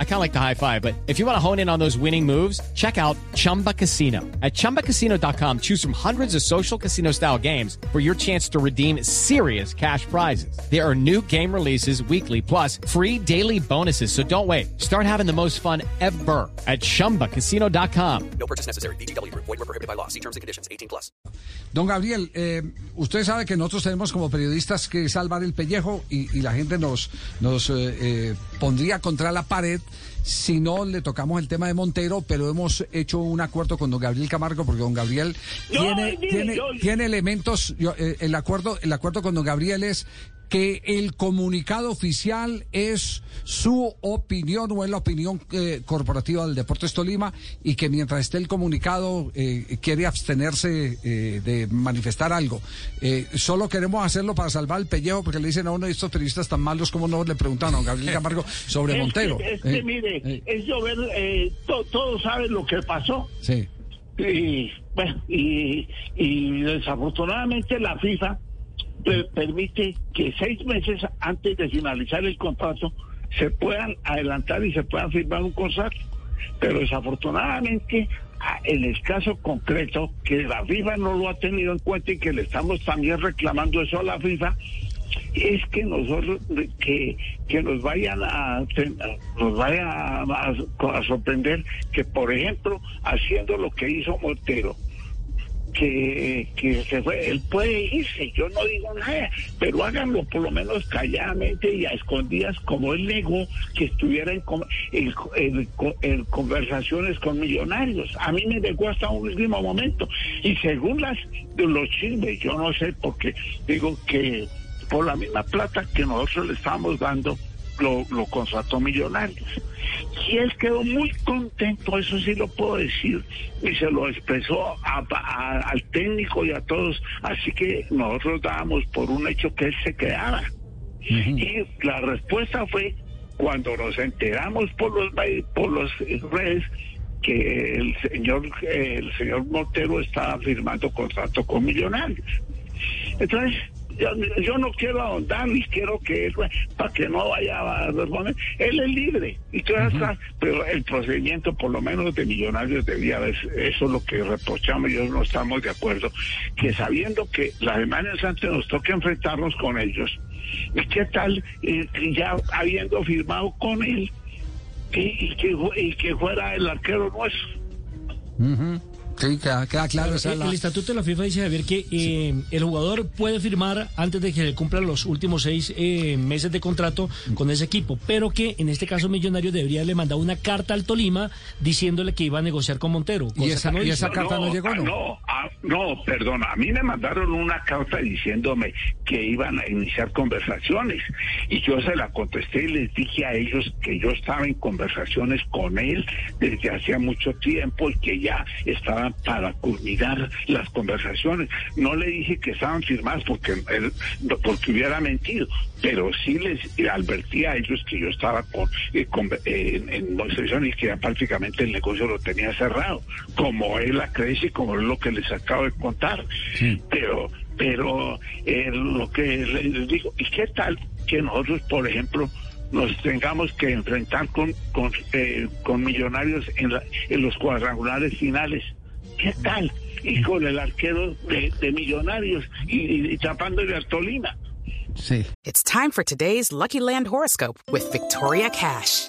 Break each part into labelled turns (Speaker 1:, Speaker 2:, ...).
Speaker 1: I kind of like the high five, but if you want to hone in on those winning moves, check out Chumba Casino. At ChumbaCasino.com, choose from hundreds of social casino style games for your chance to redeem serious cash prizes. There are new game releases weekly, plus free daily bonuses. So don't wait. Start having the most fun ever at ChumbaCasino.com.
Speaker 2: No purchase necessary. BGW. Void were prohibited by law. See terms and conditions. 18 plus.
Speaker 3: Don Gabriel, eh, usted sabe que nosotros tenemos como periodistas que salvar el pellejo y, y la gente nos nos eh, eh, pondría contra la pared si no le tocamos el tema de Montero, pero hemos hecho un acuerdo con don Gabriel Camargo porque don Gabriel tiene, tiene, tiene elementos, eh, el acuerdo, el acuerdo con don Gabriel es que el comunicado oficial es su opinión o es la opinión eh, corporativa del Deportes Tolima y que mientras esté el comunicado eh, quiere abstenerse eh, de manifestar algo. solo queremos hacerlo para salvar el pellejo porque le dicen a uno de estos periodistas tan malos como no le preguntaron a Gabriel Camargo sobre Montero.
Speaker 4: es que mire, es llover, todos saben lo que pasó.
Speaker 3: Sí.
Speaker 4: Y, bueno, y, y desafortunadamente la FIFA permite que seis meses antes de finalizar el contrato se puedan adelantar y se puedan firmar un contrato. Pero desafortunadamente, en el caso concreto, que la FIFA no lo ha tenido en cuenta y que le estamos también reclamando eso a la FIFA, es que nosotros que, que nos vayan a nos vaya a sorprender que por ejemplo haciendo lo que hizo Montero que, que se fue, él puede irse, yo no digo nada, pero háganlo por lo menos calladamente y a escondidas, como él negó que estuviera en, conversaciones con millonarios. A mí me negó hasta un último momento. Y según las los chismes, yo no sé, porque digo que por la misma plata que nosotros le estamos dando, lo, lo contrató Millonarios. Y él quedó muy contento, eso sí lo puedo decir, y se lo expresó al técnico y a todos. Así que nosotros dábamos por un hecho que él se quedara. Y la respuesta fue cuando nos enteramos por los por los redes que el señor el señor Montero estaba firmando contrato con Millonarios. Entonces, yo, no quiero ahondar ni quiero que él, para que no vaya a responder. Él es libre y todo pero el procedimiento, por lo menos de millonarios, debía haber, eso es lo que reprochamos, yo no estamos de acuerdo, que sabiendo que la semana antes nos toca enfrentarnos con ellos, ¿y qué tal eh, ya habiendo firmado con él y, que, y que fuera el arquero nuestro?
Speaker 3: Sí, queda, claro.
Speaker 5: el, estatuto de la FIFA dice, Javier, que eh, el jugador puede firmar antes de que le cumplan los últimos seis eh, meses de contrato con ese equipo, pero que en este caso Millonario debería le mandar una carta al Tolima diciéndole que iba a negociar con Montero.
Speaker 3: ¿Y esa, carta no, llegó?
Speaker 4: No, ah, no, perdón, a mí me mandaron una carta diciéndome que iban a iniciar conversaciones y yo se la contesté y les dije a ellos que yo estaba en conversaciones con él desde hacía mucho tiempo y que ya estaba para culminar las conversaciones. No le dije que estaban firmadas porque, porque hubiera mentido, pero sí les advertí a ellos que yo estaba con, eh, en, en y que ya prácticamente el negocio lo tenía cerrado, como él la crece y como es lo que les acabo de contar. Pero, pero eh, lo que les digo, ¿y qué tal que nosotros, por ejemplo, nos tengamos que enfrentar con con, eh, con millonarios en, en los cuadrangulares finales ¿Qué tal? Y con el arquero de, de Millonarios y, y tapándole a Tolima.
Speaker 3: Sí.
Speaker 6: It's time for today's Lucky Land horoscope with Victoria Cash.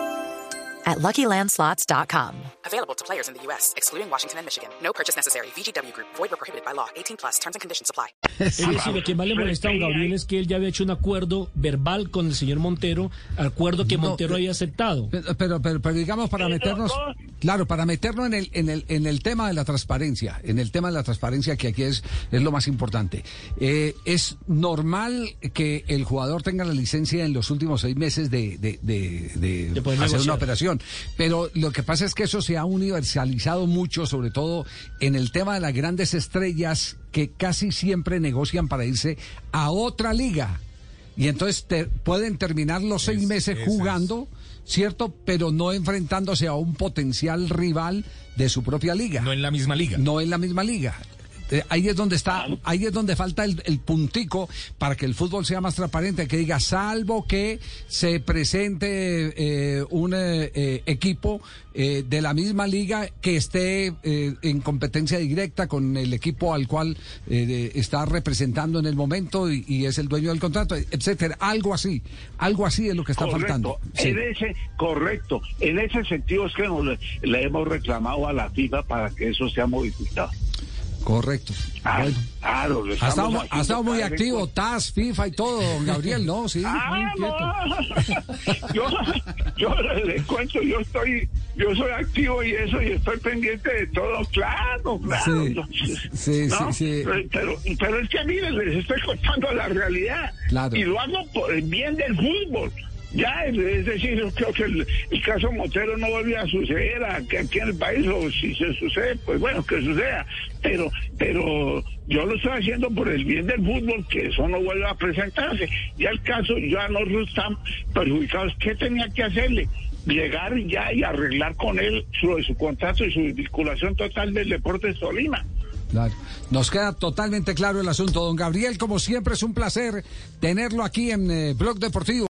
Speaker 7: at LuckyLandSlots.com.
Speaker 6: Available to players in the U.S., excluding Washington and Michigan. No purchase necessary. VGW Group. Void were prohibited by law. 18 plus. Terms and conditions apply.
Speaker 5: Es decir, lo que más le molesta a Gabriel es que él ya había hecho un acuerdo verbal con el señor Montero, acuerdo que Montero había aceptado.
Speaker 3: Pero, pero, pero, digamos, para meternos... Claro, para meternos en el, en, el, en el tema de la transparencia, en el tema de la transparencia que aquí es, es lo más importante. Eh, ¿Es normal que el jugador tenga la licencia en los últimos seis meses de, de, de, de hacer una operación? Pero lo que pasa es que eso se ha universalizado mucho, sobre todo en el tema de las grandes estrellas que casi siempre negocian para irse a otra liga. Y entonces te, pueden terminar los seis
Speaker 8: Es-
Speaker 3: meses
Speaker 8: es.
Speaker 3: jugando, ¿cierto? Pero no enfrentándose a un potencial rival de su propia liga.
Speaker 8: No en la misma liga.
Speaker 3: No en la misma liga. Eh, ahí es donde está, ahí es donde falta el, el puntico para que el fútbol sea más transparente, que diga, salvo que se presente eh, un eh, eh, equipo eh, de la misma liga que esté eh, en competencia directa con el equipo al cual eh, está representando en el momento y, y es el dueño del contrato, etcétera. Algo así, algo así es lo que está
Speaker 4: correcto.
Speaker 3: faltando. Sí.
Speaker 4: En ese, correcto. En ese sentido es que nos le, le hemos reclamado a la FIFA para que eso sea modificado.
Speaker 3: Correcto.
Speaker 4: Ah,
Speaker 3: Bueno.
Speaker 4: Claro,
Speaker 3: Ha estado, ha muy activo, TAS, FIFA y todo, don Gabriel, ¿no? Sí,
Speaker 4: Ah, no. yo, yo le cuento, yo estoy, yo soy activo y eso, y estoy pendiente de todo, claro, claro.
Speaker 3: Sí,
Speaker 4: ¿no?
Speaker 3: sí, sí.
Speaker 4: Pero, pero es que miren, les estoy contando la realidad.
Speaker 3: Claro.
Speaker 4: Y lo hago por el bien del fútbol. Ya, es decir, yo creo que el, caso Montero no vuelve a suceder aquí, aquí en el país, o si se sucede, pues bueno, que suceda. Pero, pero yo lo estoy haciendo por el bien del fútbol, que eso no vuelva a presentarse. Ya el caso, ya nosotros están perjudicados. ¿Qué tenía que hacerle? Llegar ya y arreglar con él de su contrato y su vinculación total del Deportes Tolima.
Speaker 3: Claro. Nos queda totalmente claro el asunto. Don Gabriel, como siempre, es un placer tenerlo aquí en eh, Blog Deportivo.